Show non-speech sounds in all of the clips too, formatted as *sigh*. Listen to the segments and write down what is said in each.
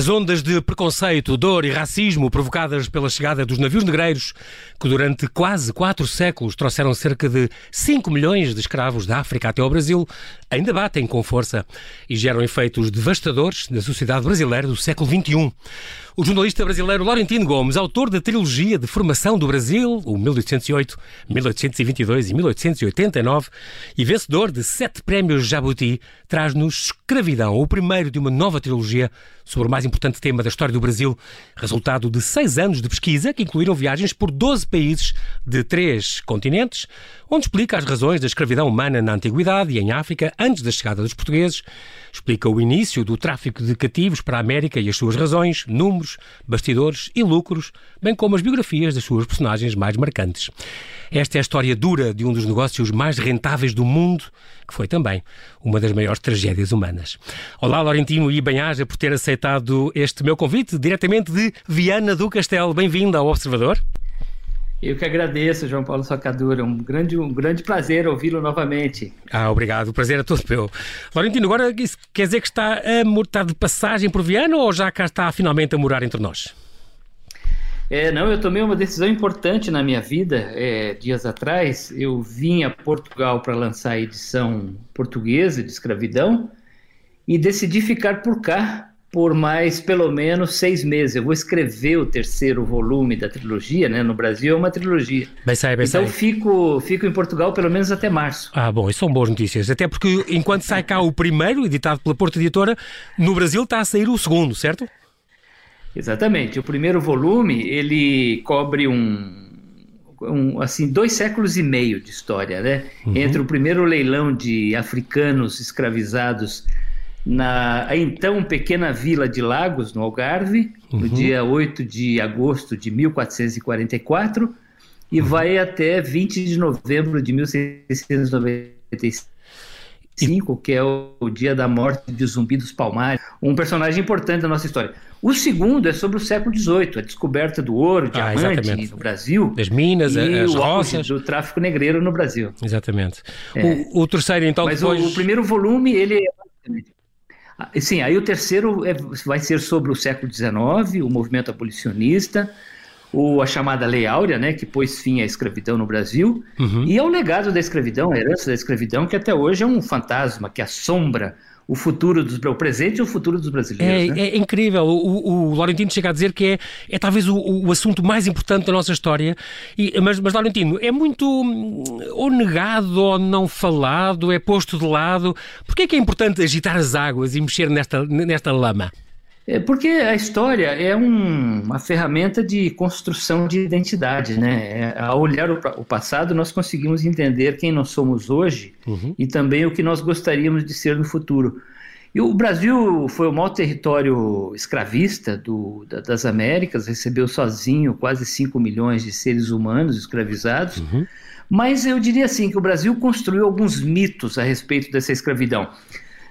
As ondas de preconceito, dor e racismo provocadas pela chegada dos navios negreiros, que durante quase quatro séculos trouxeram cerca de 5 milhões de escravos da África até ao Brasil, ainda batem com força e geram efeitos devastadores na sociedade brasileira do século XXI. O jornalista brasileiro Laurentino Gomes, autor da trilogia de formação do Brasil, o 1808, 1822 e 1889, e vencedor de sete prémios Jabuti, traz-nos Escravidão, o primeiro de uma nova trilogia sobre o mais importante tema da história do Brasil, resultado de seis anos de pesquisa que incluíram viagens por 12 países de três continentes, onde explica as razões da escravidão humana na Antiguidade e em África antes da chegada dos portugueses, explica o início do tráfico de cativos para a América e as suas razões, números, bastidores e lucros, bem como as biografias das suas personagens mais marcantes. Esta é a história dura de um dos negócios mais rentáveis do mundo, que foi também uma das maiores tragédias humanas. Olá, Laurentino, e bem-aja por ter aceitado este meu convite diretamente de Viana do Castelo. Bem-vindo ao Observador. Eu que agradeço, João Paulo Socadura. Um grande, um grande prazer ouvi-lo novamente. Ah, obrigado. O prazer é todo meu. Laurentino, agora quer dizer que está a estar de passagem por Viana ou já cá está finalmente a morar entre nós? É, não, eu tomei uma decisão importante na minha vida. É, dias atrás, eu vim a Portugal para lançar a edição portuguesa de escravidão e decidi ficar por cá por mais pelo menos seis meses. Eu vou escrever o terceiro volume da trilogia, né? No Brasil é uma trilogia. Bem sai, bem então fico, fico em Portugal pelo menos até março. Ah, bom, isso são boas notícias. Até porque enquanto sai cá o primeiro, editado pela Porta Editora, no Brasil está a sair o segundo, certo? Exatamente. O primeiro volume ele cobre um, um, assim dois séculos e meio de história, né? Uhum. Entre o primeiro leilão de africanos escravizados na então pequena vila de Lagos, no Algarve, uhum. no dia 8 de agosto de 1444, e uhum. vai até 20 de novembro de 1695 5, que é o, o, dia da morte de Zumbi dos Palmares, um personagem importante da nossa história. O segundo é sobre o século XVIII, a descoberta do ouro, ah, diamante no Brasil. Das minas, e as roças. do tráfico negreiro no Brasil. Exatamente. É. O, o, terceiro, então, Mas depois... o, o, primeiro volume, ele é... Sim, aí o terceiro é, vai ser sobre o século XIX, o movimento abolicionista, o, a chamada Lei Áurea, né, que pôs fim à escravidão no Brasil, uhum. e ao legado da escravidão, a herança da escravidão, que até hoje é um fantasma que assombra o futuro dos o presente e o futuro dos brasileiros. É, né? é incrível. O, o, Laurentino chega a dizer que é, é talvez o, o assunto mais importante da nossa história. E, mas, mas, Laurentino, é muito hum, ou negado ou não falado, é posto de lado. Por que é que é importante agitar as águas e mexer nesta, nesta lama? É porque a história é um, uma ferramenta de construção de identidade, né? É, ao olhar o, o, passado, nós conseguimos entender quem nós somos hoje uhum. e também o que nós gostaríamos de ser no futuro. E o Brasil foi o maior território escravista do, da, das Américas, recebeu sozinho quase 5 milhões de seres humanos escravizados. Uhum. Mas eu diria assim que o Brasil construiu alguns mitos a respeito dessa escravidão.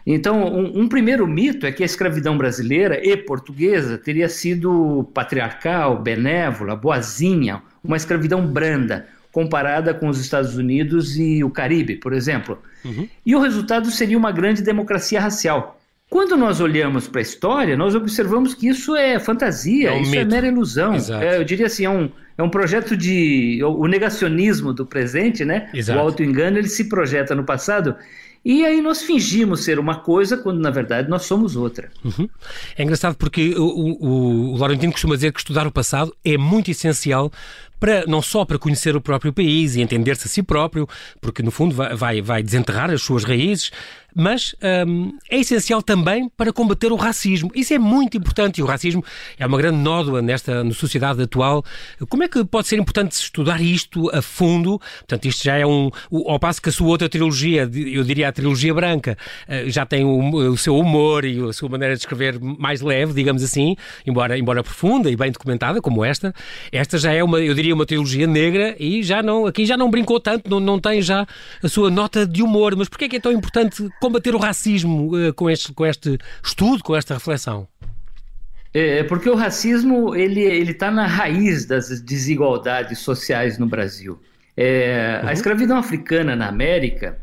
Então, um, um, primeiro mito é que a escravidão brasileira e portuguesa teria sido patriarcal, benévola, boazinha, uma escravidão branda, comparada com os Estados Unidos e o Caribe, por exemplo. Uhum. E o resultado seria uma grande democracia racial. Quando nós olhamos para a história, nós observamos que isso é fantasia, é um isso é mito. é mera ilusão. É, eu diria assim, é um, é um projeto de. O negacionismo do presente, né? Exato. O auto-engano, ele se projeta no passado e aí nós fingimos ser uma coisa quando na verdade nós somos outra. Uhum. É engraçado porque o, o, o Laurentino costuma dizer que estudar o passado é muito essencial para não só para conhecer o próprio país e entender-se a si próprio, porque no fundo vai, vai, vai desenterrar as suas raízes, mas hum, é essencial também para combater o racismo. Isso é muito importante e o racismo é uma grande nódoa nesta na sociedade atual. Como é que pode ser importante estudar isto a fundo? Portanto, isto já é um. Ao passo que a sua outra trilogia, eu diria a trilogia branca, eh, já tem o, o seu humor e a sua maneira de escrever mais leve, digamos assim, embora, embora profunda e bem documentada, como esta. Esta já é uma, eu diria, uma trilogia negra e já não, aqui já não brincou tanto, não, não tem já a sua nota de humor. Mas porquê é que é tão importante combater o racismo uh, com, este, com este estudo, com esta reflexão? É, é porque o racismo ele ele está na raiz das desigualdades sociais no Brasil. É, uhum. A escravidão africana na América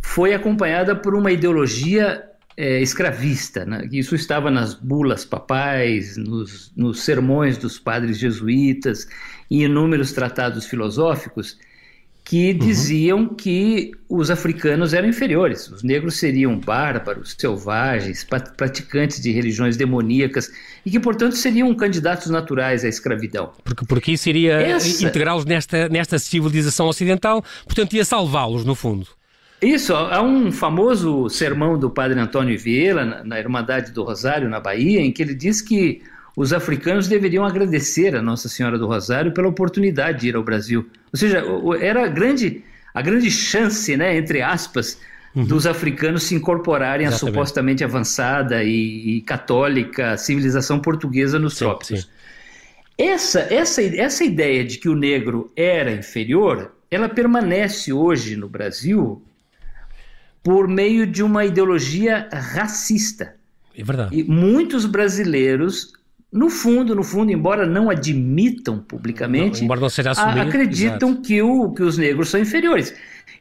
foi acompanhada por uma ideologia é, escravista. Né? Isso estava nas bulas papais, nos, nos sermões dos padres jesuítas e inúmeros tratados filosóficos que uhum. diziam que os africanos eram inferiores, os negros seriam bárbaros, selvagens, praticantes de religiões demoníacas e que, portanto, seriam candidatos naturais à escravidão. Porque, porque isso iria Essa... integrá-los nesta, nesta civilização ocidental, portanto, ia salvá-los, no fundo. Isso, há um famoso sermão do padre Antônio Vieira, na, na Irmandade do Rosário, na Bahia, em que ele diz que os africanos deveriam agradecer a Nossa Senhora do Rosário pela oportunidade de ir ao Brasil. Ou seja, era a grande, a grande chance, né, entre aspas, uhum. dos africanos se incorporarem Exatamente. à supostamente avançada e, e, católica civilização portuguesa nos sim, trópicos. Sim. Essa, essa, essa ideia de que o negro era inferior, ela permanece hoje no Brasil por meio de uma ideologia racista. É verdade. E muitos brasileiros no fundo, no fundo, embora não admitam publicamente, não, embora não seja assumido, acreditam que, o, que os negros são inferiores.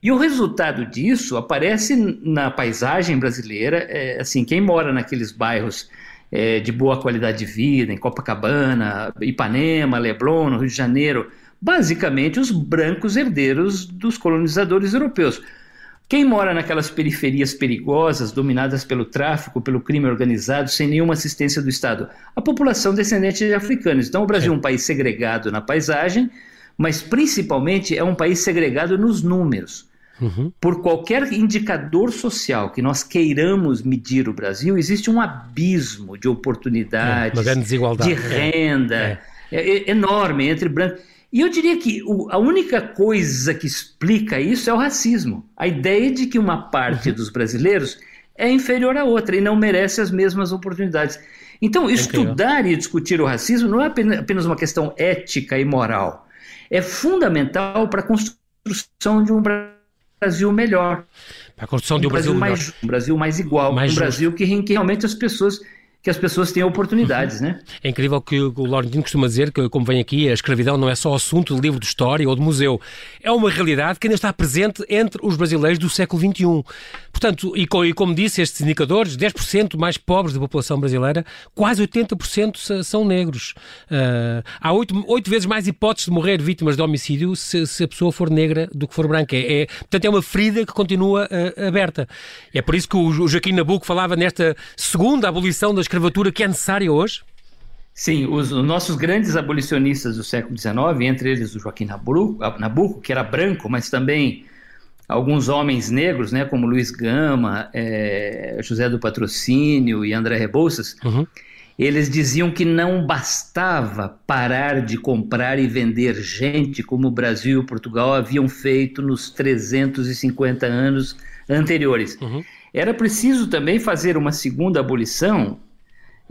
E o resultado disso aparece na paisagem brasileira. É, assim, quem mora naqueles bairros é, de boa qualidade de vida, em Copacabana, Ipanema, Leblon, no Rio de Janeiro, basicamente os brancos herdeiros dos colonizadores europeus. Quem mora naquelas periferias perigosas, dominadas pelo tráfico, pelo crime organizado, sem nenhuma assistência do Estado? A população descendente de africanos. Então, o Brasil é um país segregado na paisagem, mas principalmente é um país segregado nos números. Uhum. Por qualquer indicador social que nós queiramos medir o Brasil, existe um abismo de oportunidades, é, de é. renda, é. É, enorme entre brancos. E eu diria que o, a única coisa que explica isso é o racismo. A ideia de que uma parte uhum. dos brasileiros é inferior à outra e não merece as mesmas oportunidades. Então, estudar e discutir o racismo não é apenas uma questão ética e moral. É fundamental para a construção de um Brasil melhor. Para a construção de um, um Brasil, Brasil mais, um Brasil mais igual, mais um Brasil que, que realmente as pessoas que as pessoas tenham oportunidades, né? É incrível que o Laurentino costuma dizer que, como vem aqui, a escravidão não é só assunto de livro de história ou de museu. É uma realidade que ainda está presente entre os brasileiros do século XXI. Portanto, e, como disse, estes indicadores, 10% mais pobres da população brasileira, quase 80% são negros. Uh, há oito, oito vezes mais hipóteses de morrer vítimas de homicídio se, se a pessoa for negra do que for branca. É, é portanto, é uma ferida que continua uh, aberta. É por isso que o, o Joaquim Nabuco falava nesta segunda abolição das escravatura que é necessária hoje? Sim, os, os, nossos grandes abolicionistas do século XIX, entre eles o Joaquim Nabuco, que era branco, mas também alguns homens negros, né, como Luiz Gama, é, José do Patrocínio e André Rebouças, uhum. eles diziam que não bastava parar de comprar e vender gente como o Brasil e Portugal haviam feito nos 350 anos anteriores. Uhum. Era preciso também fazer uma segunda abolição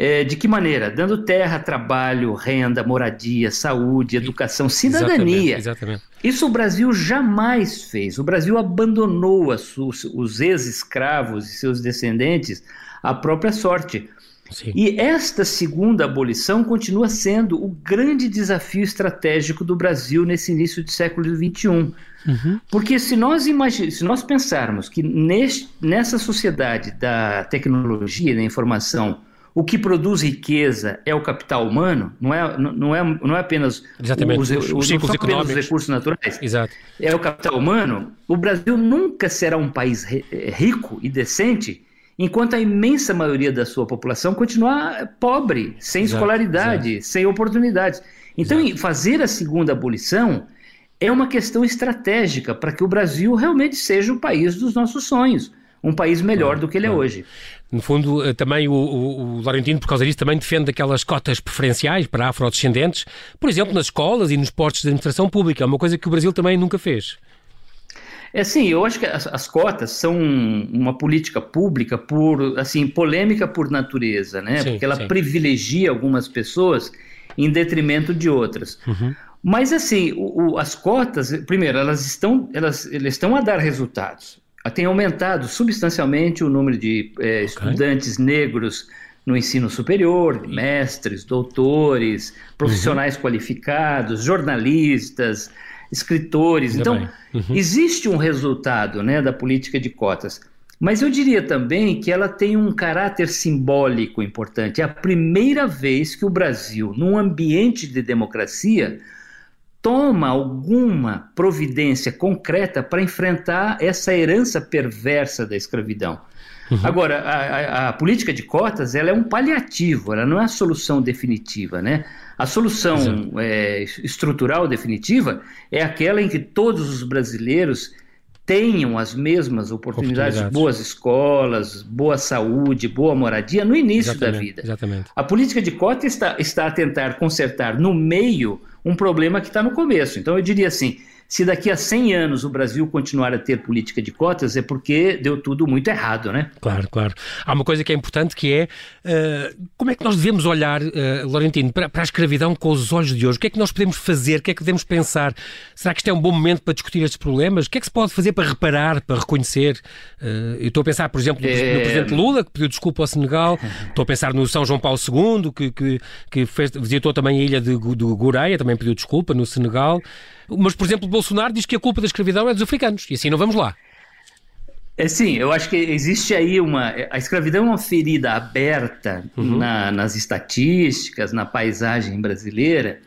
é, de que maneira? Dando terra, trabalho, renda, moradia, saúde, educação, cidadania. Exatamente, exatamente. Isso o Brasil jamais fez. O Brasil abandonou os, os ex-escravos e seus descendentes à própria sorte. Sim. E esta segunda abolição continua sendo o grande desafio estratégico do Brasil nesse início do século XXI. Uhum. Porque se nós, imagine, se nós pensarmos que neste, nessa sociedade da tecnologia da informação o que produz riqueza é o capital humano, não é, não é, não é apenas Exatamente. Os, os, os, ciclos recursos naturais. Exato. É o capital humano. O Brasil nunca será um país rico e decente enquanto a imensa maioria da sua população continuar pobre, sem exato, escolaridade, exato. sem oportunidades. Então, exato. fazer a segunda abolição é uma questão estratégica para que o Brasil realmente seja o país dos nossos sonhos um país melhor do que ele é hoje. No fundo, eh, também o, o, o Laurentino, por causa disso, também defende aquelas cotas preferenciais para afrodescendentes, por exemplo, nas escolas e nos postos de administração pública, é uma coisa que o Brasil também nunca fez. É sim, eu acho que as, as, cotas são uma política pública por assim polêmica por natureza, né? Sim, Porque ela sim. privilegia algumas pessoas em detrimento de outras. Uhum. Mas assim, o, o, as cotas, primeiro, elas estão, elas, elas estão a dar resultados tem aumentado substancialmente o número de é, okay. estudantes negros no ensino superior, mestres, doutores, profissionais uhum. qualificados, jornalistas, escritores. então, uhum. existe um resultado né, da política de cotas. Mas eu diria também que ela tem um caráter simbólico importante. É a primeira vez que o Brasil, num ambiente de democracia, toma alguma providência concreta para enfrentar essa herança perversa da escravidão. Uhum. Agora, a, a, a, política de cotas ela é um paliativo, ela não é a solução definitiva, né? A solução é, estrutural definitiva é aquela em que todos os brasileiros tenham as mesmas oportunidades, oportunidades, boas escolas, boa saúde, boa moradia no início exatamente, da vida. Exatamente. A política de cota está, está a tentar consertar no meio um problema que está no começo. Então eu diria assim, se daqui a 100 anos o Brasil continuar a ter política de cotas, é porque deu tudo muito errado, né? Claro, claro. Há uma coisa que é importante que é uh, como é que nós devemos olhar, uh, Laurentino, para, para, a escravidão com os olhos de hoje? O que é que nós podemos fazer? O que é que devemos pensar? Será que isto é um bom momento para discutir estes problemas? O que é que se pode fazer para reparar, para reconhecer? Uh, eu estou a pensar, por exemplo, no, é... no, Presidente Lula, que pediu desculpa ao Senegal. Estou a pensar no São João Paulo II, que, que, que fez, visitou também a ilha de, de Goreia, também pediu desculpa no Senegal. Mas, por exemplo, Bolsonaro diz que a culpa da escravidão é dos africanos. E assim não vamos lá. É sim, eu acho que existe aí uma. A escravidão é uma ferida aberta uhum. na, nas estatísticas, na paisagem brasileira,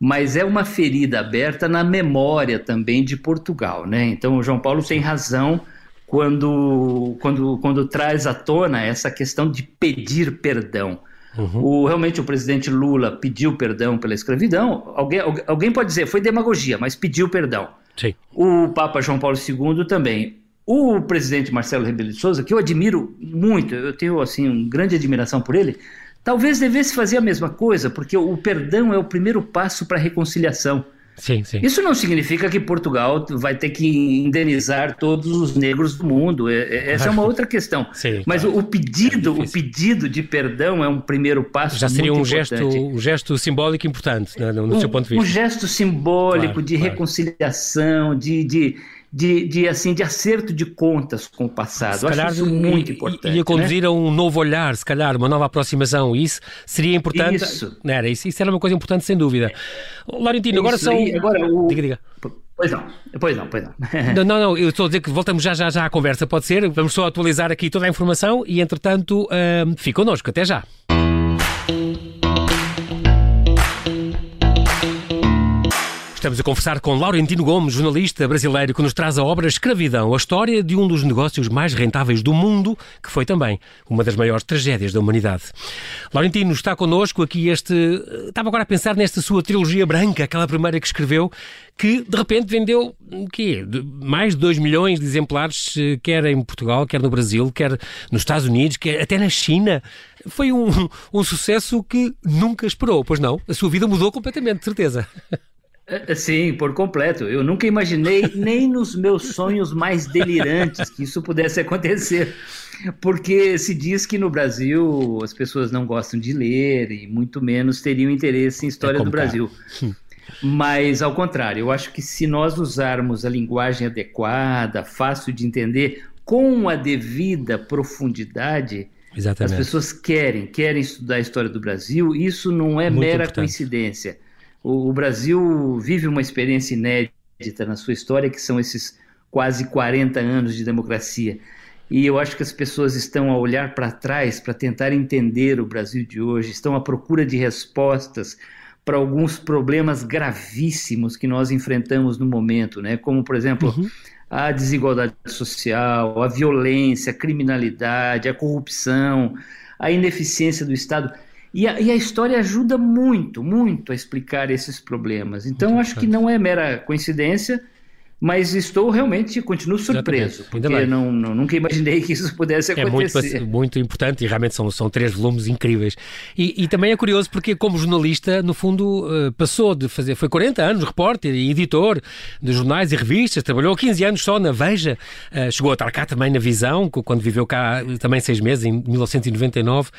mas é uma ferida aberta na memória também de Portugal, né? Então o João Paulo tem razão quando, quando, quando traz à tona essa questão de pedir perdão. Uhum. O, realmente o presidente Lula pediu perdão pela escravidão. Alguém, alguém pode dizer, foi demagogia, mas pediu perdão. Sim. O Papa João Paulo II também. O presidente Marcelo Rebelo de Souza, que eu admiro muito, eu tenho assim uma grande admiração por ele, talvez devesse fazer a mesma coisa, porque o perdão é o primeiro passo para a reconciliação. Sim, sim. Isso não significa que Portugal vai ter que indenizar todos os negros do mundo. É, é, essa é uma outra questão. Sim, Mas claro. o, pedido, é o pedido de perdão é um primeiro passo. Já seria um gesto, um gesto simbólico importante, né, no, no um, seu ponto de vista. Um gesto simbólico claro, de claro. reconciliação, de, de de, de, assim, de acerto de contas com o passado. Se calhar, Acho isso muito importante. Ia conduzir né? a um novo olhar, se calhar, uma nova aproximação. Isso seria importante. Isso. Era, isso, isso era uma coisa importante, sem dúvida. Laurentino, agora são. Agora, o... Diga, diga. Pois não, pois não, pois não. *laughs* não. Não, não, eu estou a dizer que voltamos já, já, já à conversa, pode ser? Vamos só atualizar aqui toda a informação e, entretanto, uh, fique connosco. Até já. Estamos a conversar com Laurentino Gomes, jornalista brasileiro que nos traz a obra Escravidão, a história de um dos negócios mais rentáveis do mundo, que foi também uma das maiores tragédias da humanidade. Laurentino está connosco aqui este. Estava agora a pensar nesta sua trilogia branca, aquela primeira que escreveu, que de repente vendeu quê? mais de 2 milhões de exemplares, eh, quer em Portugal, quer no Brasil, quer nos Estados Unidos, quer até na China. Foi um, *laughs* um sucesso que nunca esperou, pois não? A sua vida mudou completamente, de certeza. *laughs* É, é, sim, por completo. Eu nunca imaginei, nem nos meus sonhos mais delirantes, que isso pudesse acontecer. Porque se diz que no Brasil as pessoas não gostam de ler e muito menos teriam interesse em história é do Brasil. Mas, ao contrário, eu acho que se nós usarmos a linguagem adequada, fácil de entender, com a devida profundidade, Exatamente. as pessoas querem, querem estudar a história do Brasil. Isso não é Muito mera importante. coincidência. O, o Brasil vive uma experiência inédita na sua história, que são esses quase 40 anos de democracia. E eu acho que as pessoas estão a olhar para trás para tentar entender o Brasil de hoje, estão à procura de respostas para alguns problemas gravíssimos que nós enfrentamos no momento, né? Como, por exemplo, uhum. a desigualdade social, a violência, a criminalidade, a corrupção, a ineficiência do Estado. E a, e a, história ajuda muito, muito a explicar esses problemas. Então, acho que não é mera coincidência mas estou realmente, continuo surpreso, porque não, não, nunca imaginei que isso pudesse acontecer. É muito, muito importante e realmente são, são três volumes incríveis. E, e também é curioso porque, como jornalista, no fundo, uh, passou de fazer, foi 40 anos repórter e editor de jornais e revistas, trabalhou 15 anos só na Veja, uh, chegou a estar cá também na Visão, quando viveu cá também seis meses, em 1999,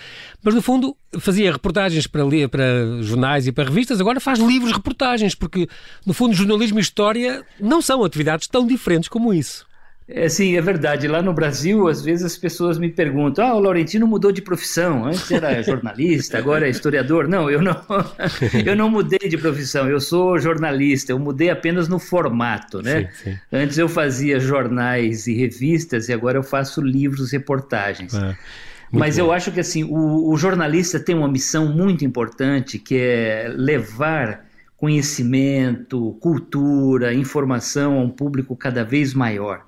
mas no fundo fazia reportagens para, para jornais e para revistas, agora faz livros reportagens, porque no fundo jornalismo e história não são atividades tão diferentes como isso. É, sim, é verdade. Lá no Brasil, às vezes as pessoas me perguntam: ah, o Laurentino mudou de profissão. Antes era *laughs* jornalista, agora é historiador. Não, eu não, *laughs* eu não mudei de profissão. Eu sou jornalista. Eu mudei apenas no formato, né? Sim, sim. Antes eu fazia jornais e revistas e agora eu faço livros, reportagens. É. Mas bom. eu acho que assim o, o jornalista tem uma missão muito importante que é levar conhecimento, cultura, informação a um público cada vez maior.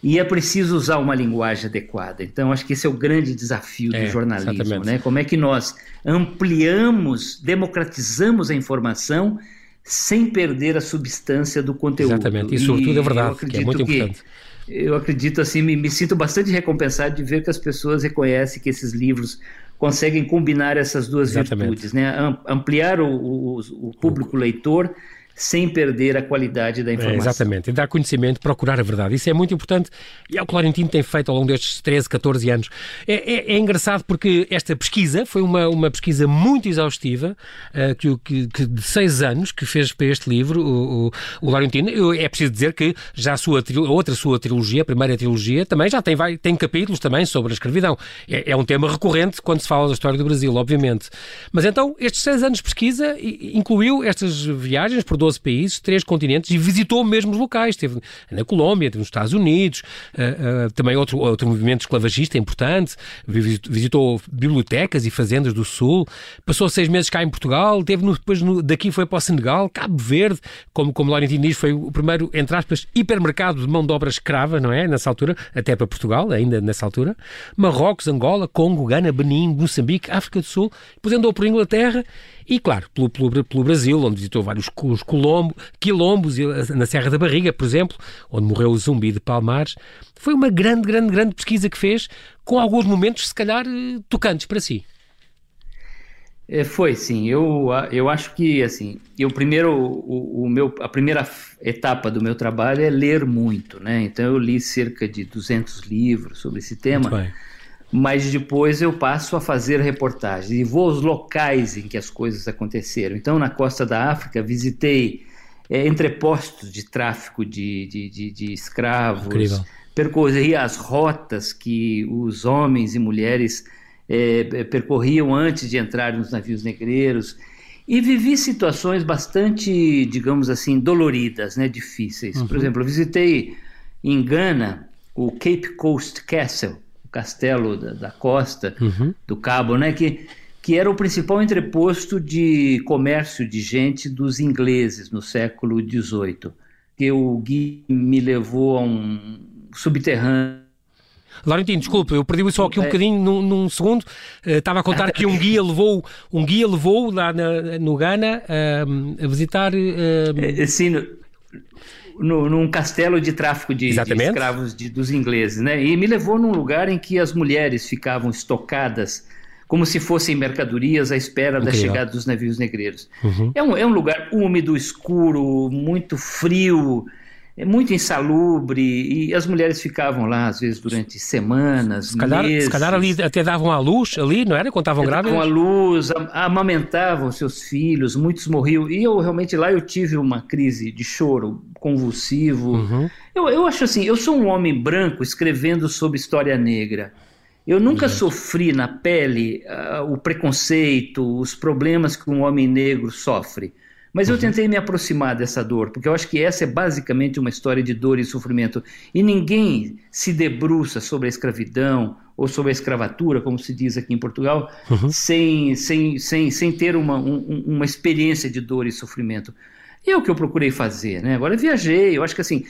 E é preciso usar uma linguagem adequada. Então, acho que esse é o grande desafio do é, jornalismo. Né? Como é que nós ampliamos, democratizamos a informação sem perder a substância do conteúdo. Exatamente, isso tudo é verdade, que é muito importante. eu acredito assim, me, me, sinto bastante recompensado de ver que as pessoas reconhecem que esses livros conseguem combinar essas duas Exatamente. virtudes, né? Ampliar o, o, o público leitor sem perder a qualidade da é, informação. É, exatamente, e dar conhecimento, procurar a verdade. Isso é muito importante e é o que o Laurentino tem feito ao longo destes 13, 14 anos. É, é, é engraçado porque esta pesquisa foi uma, uma pesquisa muito exaustiva, uh, que, que, que, de seis anos, que fez para este livro, o, o, o Laurentino. Eu, é preciso dizer que já a, sua, a outra sua trilogia, a primeira trilogia, também já tem, vai, tem capítulos também sobre a escravidão. É, é um tema recorrente quando se fala da história do Brasil, obviamente. Mas então, estes seis anos de pesquisa incluiu estas viagens por 12 países, três continentes e visitou mesmo os locais. Esteve na Colômbia, nos Estados Unidos, uh, uh, também outro, outro movimento esclavagista importante, visitou bibliotecas e fazendas do Sul, passou seis meses cá em Portugal, teve no, depois no, daqui foi para o Senegal, Cabo Verde, como, como Laurentino diz, foi o primeiro, entre aspas, hipermercado de mão de obra escrava, não é? Nessa altura, até para Portugal, ainda nessa altura. Marrocos, Angola, Congo, Gana, Benin, Moçambique, África do Sul, depois andou por Inglaterra e, claro, pelo, pelo, pelo Brasil, onde visitou vários colombo, quilombos, na Serra da Barriga, por exemplo, onde morreu o zumbi de Palmares. Foi uma grande, grande, grande pesquisa que fez, com alguns momentos, se calhar, eh, tocantes para si. É, foi, sim. Eu, eu acho que, assim, eu primeiro, o, o, meu, a primeira etapa do meu trabalho é ler muito, né? Então eu li cerca de 200 livros sobre esse tema. Muito bem mas depois eu passo a fazer reportagens e vou aos locais em que as coisas aconteceram. Então, na costa da África, visitei é, entrepostos de tráfico de, de, de, de escravos, Incrível. percorri as rotas que os homens e mulheres é, percorriam antes de entrar nos navios negreiros e vivi situações bastante, digamos assim, doloridas, né, difíceis. Uhum. Por exemplo, eu visitei em Gana o Cape Coast Castle, castelo da, da costa uhum. do Cabo, né? Que, que era o principal entreposto de comércio de gente dos ingleses no século XVIII. Que o Gui me levou a um subterrâneo Laurentino, desculpe, eu perdi só aqui um é. bocadinho num, num segundo. Uh, estava a contar que um guia levou, um guia levou lá na, no Ghana uh, a visitar. Uh... Sim, no, num castelo de tráfico de, de escravos de, dos ingleses, né? E me levou num lugar em que as mulheres ficavam estocadas como se fossem mercadorias à espera Incrível. da chegada dos navios negreiros. Uhum. É, um, é um lugar úmido, escuro, muito frio, é muito insalubre e as mulheres ficavam lá às vezes durante semanas, se calhar, meses. Se calhar ali até davam a luz ali, não era? Quando estavam grávidas? Davam a luz, amamentavam seus filhos, muitos morriam. E eu realmente lá eu tive uma crise de choro convulsivo. Uhum. Eu, eu acho assim, eu sou um homem branco escrevendo sobre história negra. Eu nunca Exato. sofri na pele uh, o preconceito, os problemas que um homem negro sofre. Mas eu uhum. tentei me aproximar dessa dor, porque eu acho que essa é basicamente uma história de dor e sofrimento. E ninguém se debruça sobre a escravidão ou sobre a escravatura, como se diz aqui em Portugal, uhum. sem, sem, sem, sem ter uma, um, uma experiência de dor e sofrimento. E é o que eu procurei fazer, né? Agora eu viajei, eu acho que assim,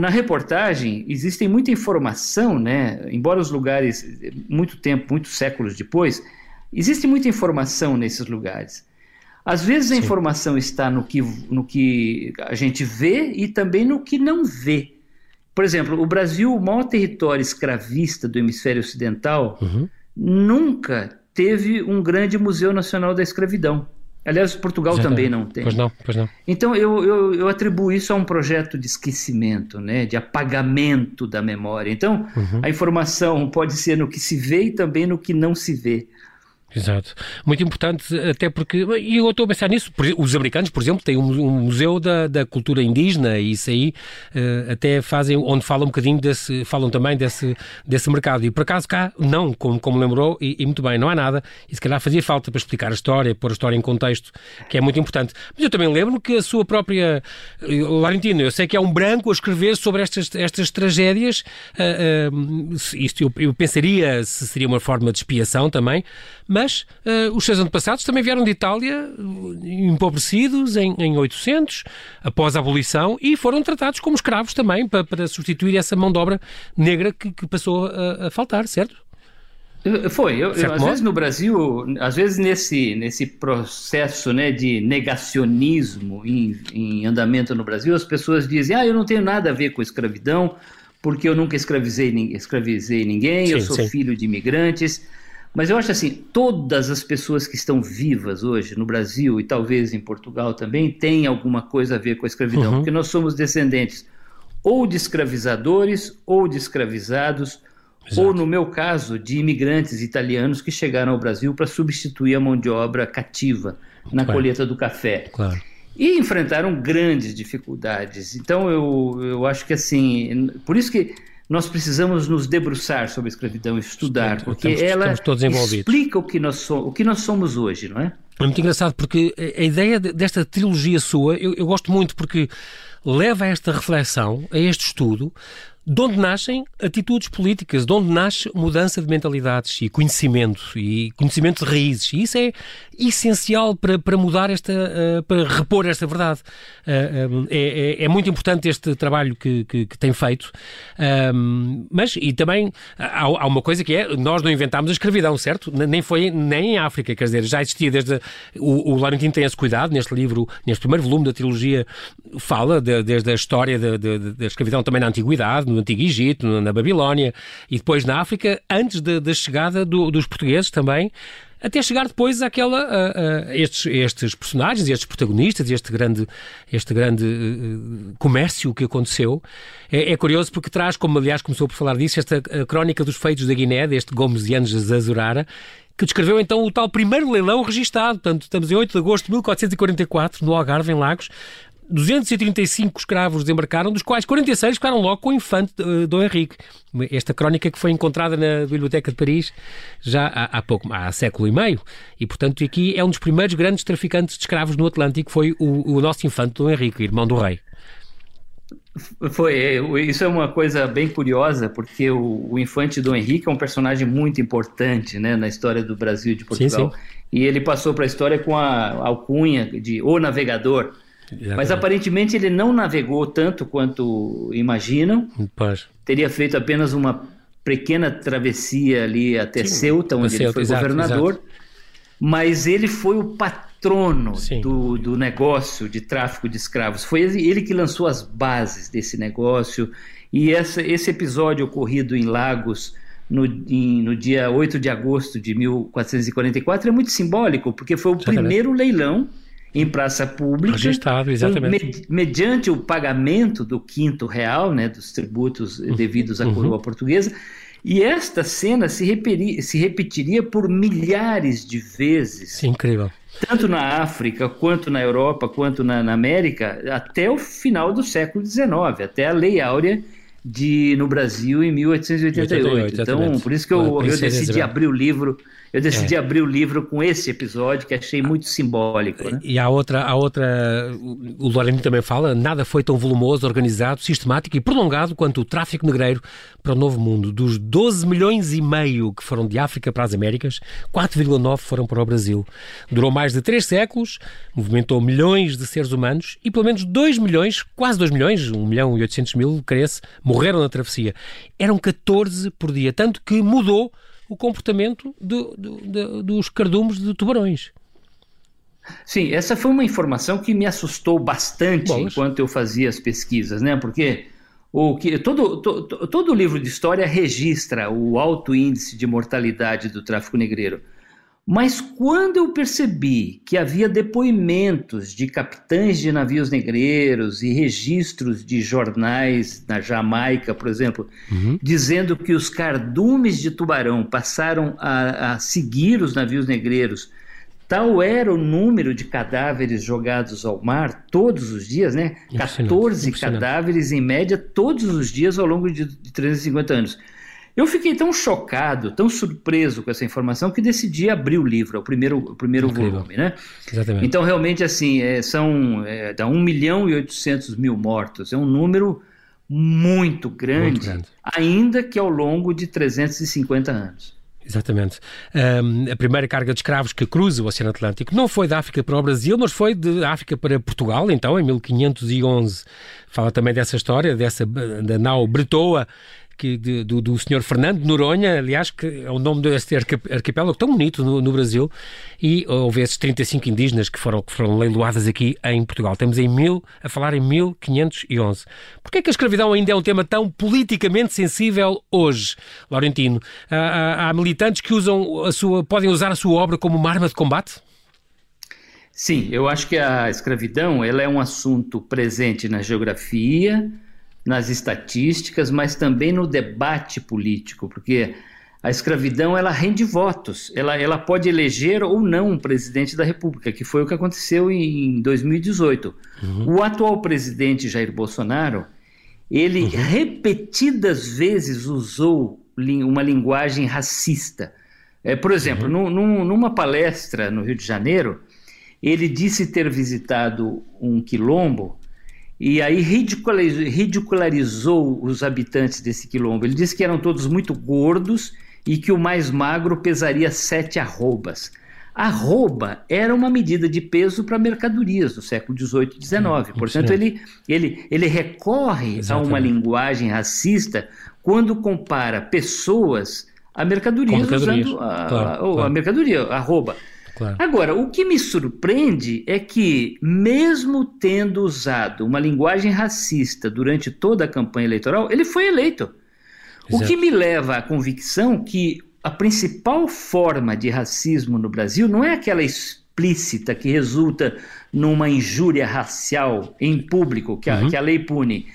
na reportagem existem muita informação, né? Embora os lugares, muito tempo, muitos séculos depois, existe muita informação nesses lugares. Às vezes a Sim. informação está no que, no que a gente vê e também no que não vê. Por exemplo, o Brasil, o maior território escravista do hemisfério ocidental, uhum. nunca teve um grande Museu Nacional da Escravidão. Aliás, Portugal Já também não. não tem. Pois não, pois não. Então eu, eu, eu, atribuo isso a um projeto de esquecimento, né, de apagamento da memória. Então, uhum. a informação pode ser no que se vê e também no que não se vê. Exato. Muito importante, até porque, e eu estou a pensar nisso, os americanos, por exemplo, têm um, museu da, da cultura indígena e isso aí uh, até fazem, onde falam um bocadinho desse, falam também desse, desse mercado. E por acaso cá, não, como, como lembrou, e, e, muito bem, não há nada, e se calhar fazia falta para explicar a história, pôr a história em contexto, que é muito importante. Mas eu também lembro que a sua própria, eh, Laurentino, eu sei que é um branco a escrever sobre estas, estas tragédias, uh, uh, isto eu, eu pensaria se seria uma forma de expiação também, mas uh, os seus antepassados também vieram de Itália empobrecidos em, em 800, após a abolição, e foram tratados como escravos também, para, para substituir essa mão de obra negra que, que passou a, a faltar, certo? Foi, eu, eu, às vezes no Brasil, às vezes nesse, nesse processo né, de negacionismo em, em, andamento no Brasil, as pessoas dizem, ah, eu não tenho nada a ver com escravidão, porque eu nunca escravizei, escravizei ninguém, sim, eu sou sim. filho de imigrantes. Mas eu acho assim, todas as pessoas que estão vivas hoje no Brasil e talvez em Portugal também têm alguma coisa a ver com a escravidão, uhum. porque nós somos descendentes ou de escravizadores ou de escravizados, Exato. ou no meu caso, de imigrantes italianos que chegaram ao Brasil para substituir a mão de obra cativa na claro. colheita do café. Claro. E enfrentaram grandes dificuldades. Então eu, eu acho que assim, por isso que nós precisamos nos debruçar sobre a escravidão, estudar, porque estamos, ela estamos explica o que, nós so, o que nós somos hoje, não é? É muito engraçado porque a ideia desta trilogia sua, eu, eu gosto muito porque leva a esta reflexão, a este estudo, de onde nascem atitudes políticas, de onde nasce mudança de mentalidades e conhecimento, e conhecimento de raízes. E isso é essencial para, para mudar esta, uh, para repor esta verdade. Uh, é, é, é, muito importante este trabalho que, que, que tem feito, mas, e também há, há, uma coisa que é, nós não inventámos a escravidão, certo? Nem foi, nem em África, quer dizer, já existia desde, o, o Laurentino tem esse cuidado, neste livro, neste primeiro volume da trilogia, fala de, desde a história da escravidão também na Antiguidade, no Antigo Egito, na Babilónia e depois na África, antes da chegada do, dos portugueses também, até chegar depois àquela, a, a estes, estes personagens, estes protagonistas, este grande, este grande uh, comércio que aconteceu. É, é, curioso porque traz, como aliás começou por falar disso, esta crónica dos feitos da Guiné, deste Gomes de Anjos Azurara, que descreveu então o tal primeiro leilão registado. Portanto, estamos em 8 de agosto de 1444, no Algarve, em Lagos, 235 escravos desembarcaram, dos quais 46 ficaram logo com o infante uh, Dom Henrique. Esta crónica que foi encontrada na Biblioteca de Paris já há, há pouco, há século e meio. E, portanto, aqui é um dos primeiros grandes traficantes de escravos no Atlântico, foi o, o nosso infante Dom Henrique, irmão do rei. Foi, é, isso é uma coisa bem curiosa, porque o, o, infante Dom Henrique é um personagem muito importante né, na história do Brasil e de Portugal. Sim, sim. E ele passou para a história com a alcunha de O Navegador. Mas aparentemente ele não navegou tanto quanto imaginam. Pois. Teria feito apenas uma pequena travessia ali até Sim, Ceuta, onde Ceuta, ele foi exato, governador. Exato. Mas ele foi o patrono do, do negócio de tráfico de escravos. Foi ele que lançou as bases desse negócio. E essa, esse episódio ocorrido em Lagos no, em, no dia 8 de agosto de 1444 é muito simbólico, porque foi o primeiro leilão em praça pública. Registrado, exatamente. mediante o pagamento do quinto real, né, dos tributos uhum. devidos à coroa uhum. portuguesa. E esta cena se, reperi, se repetiria por milhares de vezes. Sim, incrível. Tanto na África, quanto na Europa, quanto na, na América, até o final do século XIX, até a Lei Áurea de, no Brasil em 1888. 88, então, por isso que eu, eu decidi abrir o livro eu decidi é. abrir o livro com esse episódio que achei muito simbólico. Né? E há outra, há outra, o Lorena também fala, nada foi tão volumoso, organizado, sistemático e prolongado quanto o tráfico negreiro para o Novo Mundo. Dos 12 milhões e meio que foram de África para as Américas, 4,9 foram para o Brasil. Durou mais de três séculos, movimentou milhões de seres humanos e pelo menos 2 milhões, quase 2 milhões, 1 milhão e 800 mil, cresce, morreram na travessia. Eram 14 por dia, tanto que mudou o comportamento do, do, do, dos cardumes de tubarões. Sim, essa foi uma informação que me assustou bastante enquanto eu fazia as pesquisas, né? Porque o que todo, todo, todo livro de história registra o alto índice de mortalidade do tráfico negreiro. Mas quando eu percebi que havia depoimentos de capitães de navios negreiros e registros de jornais na Jamaica, por exemplo, uhum. dizendo que os cardumes de tubarão passaram a, a seguir os navios negreiros, tal era o número de cadáveres jogados ao mar todos os dias, né? 14 cadáveres em média todos os dias ao longo de, de 350 anos. Eu fiquei tão chocado, tão surpreso com essa informação que decidi abrir o livro, o primeiro, o primeiro volume, né? Exatamente. Então, realmente, assim, é, são é, dá 1 milhão e 800 mil mortos. É um número muito grande, muito grande, ainda que ao longo de 350 anos. Exatamente. Um, a primeira carga de escravos que cruza o Oceano Atlântico não foi da África para o Brasil, mas foi de África para Portugal, então, em 1511. Fala também dessa história, dessa da nau Bretoa, que, de, do, do senhor Fernando Noronha, aliás, que é o nome deste arquipélago tão bonito no, no, Brasil, e houve esses 35 indígenas que foram, que foram leiloadas aqui em Portugal. Estamos em mil, a falar em 1511. Porquê é que a escravidão ainda é um tema tão politicamente sensível hoje, Laurentino? Há, há militantes que usam a sua, podem usar a sua obra como uma arma de combate? Sim, eu acho que a escravidão ela é um assunto presente na geografia, nas estatísticas, mas também no debate político, porque a escravidão ela rende votos, ela, ela pode eleger ou não um presidente da República, que foi o que aconteceu em 2018. Uhum. O atual presidente Jair Bolsonaro, ele uhum. repetidas vezes usou uma linguagem racista. É, por exemplo, uhum. num, numa palestra no Rio de Janeiro, ele disse ter visitado um quilombo e aí ridicularizou, ridicularizou os habitantes desse quilombo. Ele disse que eram todos muito gordos e que o mais magro pesaria sete arrobas. Arroba era uma medida de peso para mercadorias do século XVIII e XIX. Portanto, ele, ele, ele recorre Exatamente. a uma linguagem racista quando compara pessoas a mercadorias, mercadorias. usando a, claro, a, claro. a mercadoria, arroba. Claro. Agora, o que me surpreende é que, mesmo tendo usado uma linguagem racista durante toda a campanha eleitoral, ele foi eleito. Exato. O que me leva à convicção que a principal forma de racismo no Brasil não é aquela explícita que resulta numa injúria racial em público que a, uhum. que a lei pune.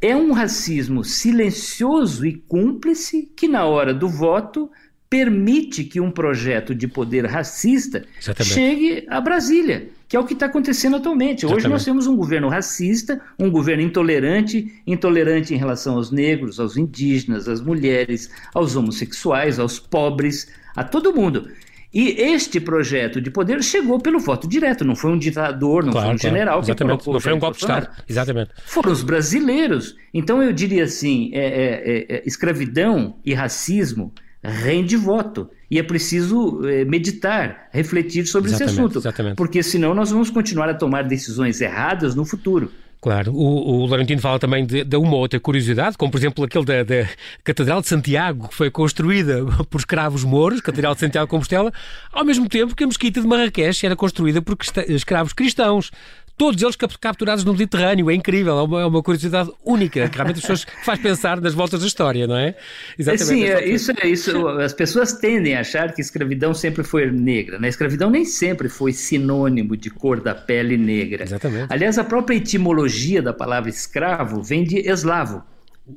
É um racismo silencioso e cúmplice que, na hora do voto, permite que um projeto de poder racista Exatamente. chegue a Brasília, que é o que está acontecendo atualmente. Exatamente. Hoje nós temos um governo racista, um governo intolerante, intolerante em relação aos negros, aos indígenas, às mulheres, aos homossexuais, aos pobres, a todo mundo. E este projeto de poder chegou pelo voto direto, não foi um ditador, não claro, foi um claro. general Exatamente. Não foi um golpe de Estado. Exatamente. Foram os brasileiros. Então eu diria assim: é, é, é, escravidão e racismo rende voto. E é preciso é, meditar, refletir sobre exatamente, esse assunto. Exatamente. Porque senão nós vamos continuar a tomar decisões erradas no futuro. Claro, o, o Laurentino fala também de, de, uma outra curiosidade, como por exemplo aquele da, da, Catedral de Santiago, que foi construída *laughs* por escravos mouros, Catedral de Santiago de Compostela, ao mesmo tempo que a Mesquita de Marrakech era construída por escravos cristãos todos eles capturados no Mediterrâneo. É incrível, é uma, é uma curiosidade única, que realmente as pessoas *laughs* faz pensar nas voltas da história, não é? Exatamente. Sim, é, isso é isso. As pessoas tendem a achar que a escravidão sempre foi negra. Né? A escravidão nem sempre foi sinônimo de cor da pele negra. Exatamente. Aliás, a própria etimologia da palavra escravo vem de eslavo.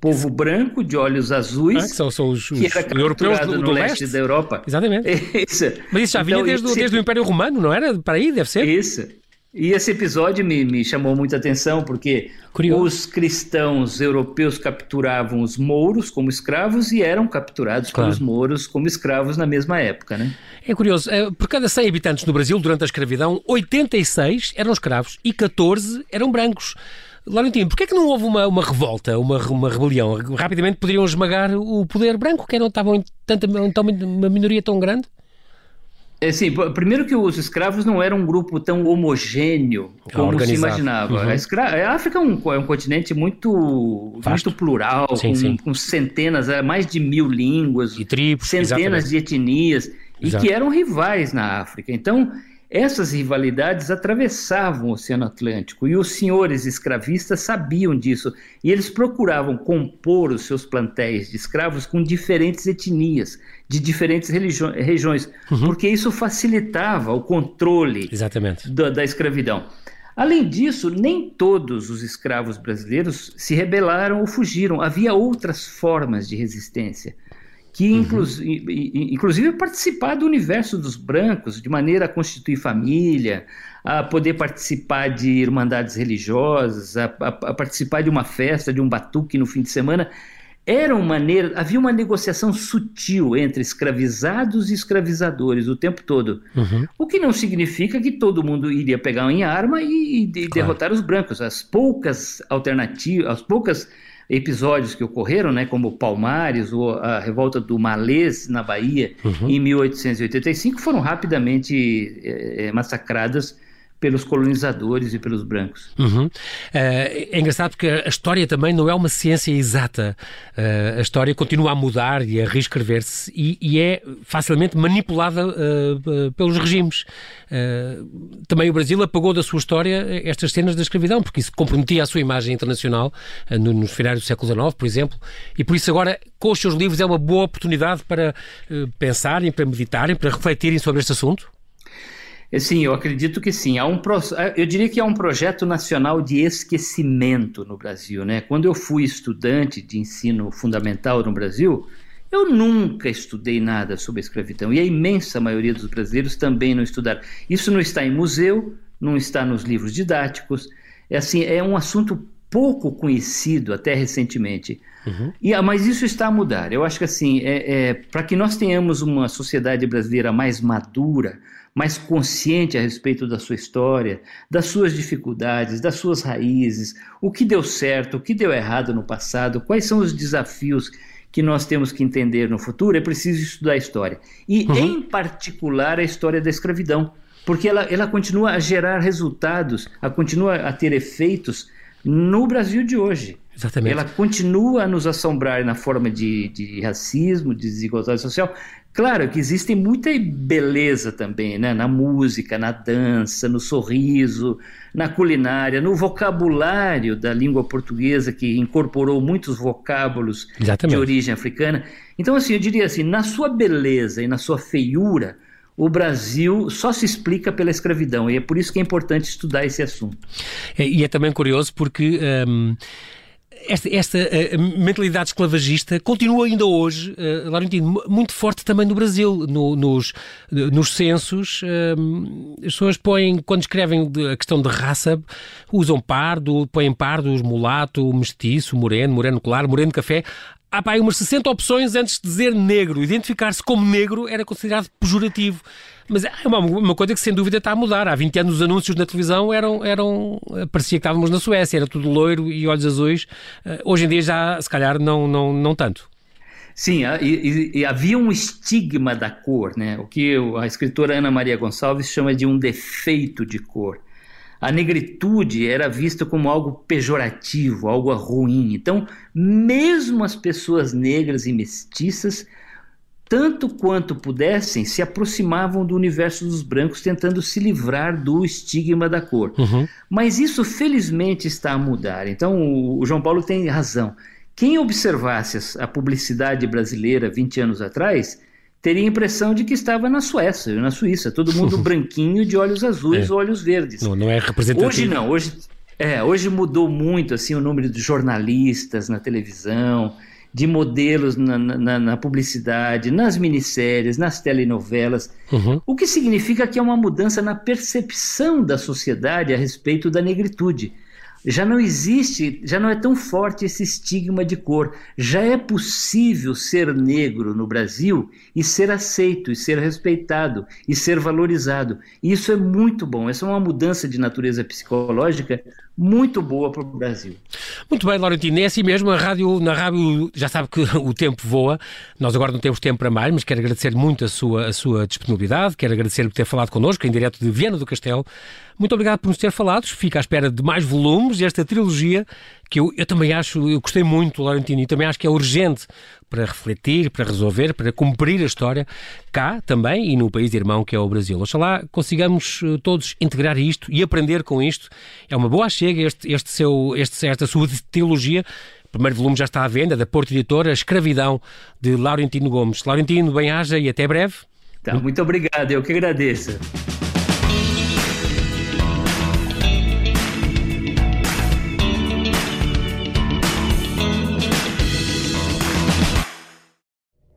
Povo branco de olhos azuis, ah, que são, são os, os, que era europeus do, do no leste, leste da Europa. Exatamente. *laughs* Isso. Mas isso já vinha então, desde, desde o Império Romano, não era? Para aí, deve ser? Isso. E esse episódio me, me chamou muita atenção porque Curioso. os cristãos europeus capturavam os mouros como escravos e eram capturados claro. pelos mouros como escravos na mesma época, né? É curioso, é, por cada 100 habitantes no Brasil durante a escravidão, 86 eram escravos e 14 eram brancos. Laurentino, porquê é que não houve uma, uma revolta, uma, uma rebelião? Rapidamente poderiam esmagar o poder branco, que não estavam em tanta, uma minoria tão grande? É, sim, primeiro que os escravos não eram um grupo tão homogêneo como Organizado. se imaginava. Uhum. A, escra... a África é um, é um continente muito, muito plural, sim, com, sim. com, centenas, é, mais de mil línguas, e tribos, centenas exatamente. de etnias, Exato. e que eram rivais na África. Então, essas rivalidades atravessavam o Oceano Atlântico e os senhores escravistas sabiam disso e eles procuravam compor os seus plantéis de escravos com diferentes etnias, de diferentes regiões, uhum. porque isso facilitava o controle da, da escravidão. Além disso, nem todos os escravos brasileiros se rebelaram ou fugiram, havia outras formas de resistência que inclu uhum. inclusive participar do universo dos brancos, de maneira a constituir família, a poder participar de irmandades religiosas, a, a, a participar de uma festa, de um batuque no fim de semana. Era uma maneira, havia uma negociação sutil entre escravizados e escravizadores o tempo todo. Uhum. O que não significa que todo mundo iria pegar em arma e, e claro. derrotar os brancos. As poucas alternativas, as poucas episódios que ocorreram, né, como Palmares ou a revolta do Malês na Bahia uhum. em 1885, foram rapidamente é, massacradas pelos colonizadores e pelos brancos. Uhum. É, é, engraçado porque a história também não é uma ciência exata. Uh, a história continua a mudar e a reescrever-se e, e, é facilmente manipulada uh, pelos regimes. Uh, também o Brasil apagou da sua história estas cenas da escravidão, porque isso comprometia a sua imagem internacional no, nos finais do século XIX, por exemplo, e por isso agora, com os seus livros, é uma boa oportunidade para pensarem, para meditarem, para refletirem sobre este assunto? É, sim, eu acredito que sim. Há um, eu diria que há um projeto nacional de esquecimento no Brasil. Né? Quando eu fui estudante de ensino fundamental no Brasil, eu nunca estudei nada sobre a escravidão. E a imensa maioria dos brasileiros também não estudaram. Isso não está em museu, não está nos livros didáticos. É, assim, é um assunto pouco conhecido até recentemente. Uhum. E, ah, mas isso está a mudar. Eu acho que assim, é, é para que nós tenhamos uma sociedade brasileira mais madura, mais consciente a respeito da sua história, das suas dificuldades, das suas raízes, o que deu certo, o que deu errado no passado, quais são os desafios que nós temos que entender no futuro, é preciso estudar a história. E, uhum. em particular, a história da escravidão, porque ela, ela continua a gerar resultados, a continua a ter efeitos no Brasil de hoje. Exatamente. Ela continua a nos assombrar na forma de, de racismo, de desigualdade social, Claro que existe muita beleza também, né? Na música, na dança, no sorriso, na culinária, no vocabulário da língua portuguesa que incorporou muitos vocábulos Exatamente. de origem africana. Então, assim, eu diria assim, na sua beleza e na sua feiura, o Brasil só se explica pela escravidão e é por isso que é importante estudar esse assunto. É, e é também curioso porque um esta, esta uh, mentalidade esclavagista continua ainda hoje, uh, Laurentino, muito forte também no Brasil. No, nos, nos censos, uh, as pessoas põem, quando escrevem a questão de raça, usam pardo, põem pardos, mulato, mestiço, moreno, moreno claro, moreno café. Há pá, umas 60 opções antes de dizer negro. Identificar-se como negro era considerado pejorativo. Mas é uma, uma coisa que sem dúvida está a mudar. Há 20 anos os anúncios na televisão eram, eram parecia que estávamos na Suécia, era tudo loiro e olhos azuis. Eh, hoje em dia já, se calhar, não, não, não tanto. Sim, e, e, havia um estigma da cor, né? o que a escritora Ana Maria Gonçalves chama de um defeito de cor. A negritude era vista como algo pejorativo, algo ruim. Então, mesmo as pessoas negras e mestiças tanto quanto pudessem, se aproximavam do universo dos brancos, tentando se livrar do estigma da cor. Uhum. Mas isso, felizmente, está a mudar. Então, o João Paulo tem razão. Quem observasse a publicidade brasileira 20 anos atrás teria a impressão de que estava na Suécia, na Suíça, todo mundo *laughs* branquinho, de olhos azuis, é. olhos verdes. Não, não é representativo. Hoje não, hoje, é, hoje mudou muito assim o número de jornalistas na televisão, de modelos na, na, na, publicidade, nas minisséries, nas telenovelas, uhum. o que significa que é uma mudança na percepção da sociedade a respeito da negritude. Já não existe, já não é tão forte esse estigma de cor. Já é possível ser negro no Brasil e ser aceito, e ser respeitado, e ser valorizado. E isso é muito bom. Essa é uma mudança de natureza psicológica muito boa para o Brasil. Muito bem, Laurentino, é assim mesmo. A rádio, na rádio já sabe que *laughs* o tempo voa. Nós agora não temos tempo para mais, mas quero agradecer muito a sua, a sua disponibilidade. Quero agradecer por ter falado connosco em direto de Viana do Castelo. Muito obrigado por nos ter falado. Fico à espera de mais volumes desta trilogia que eu, eu também acho, eu gostei muito, Laurentino, e também acho que é urgente para refletir, para resolver, para cumprir a história, cá também e no país irmão que é o Brasil. Oxalá consigamos eh, todos integrar isto e aprender com isto. É uma boa chega este, este seu, este, esta sua *laughs* teologia. O primeiro volume já está à venda, da Porto Editora, Escravidão, de Laurentino Gomes. Laurentino, bem-aja e até breve. Tá, muito obrigado, eu que agradeço.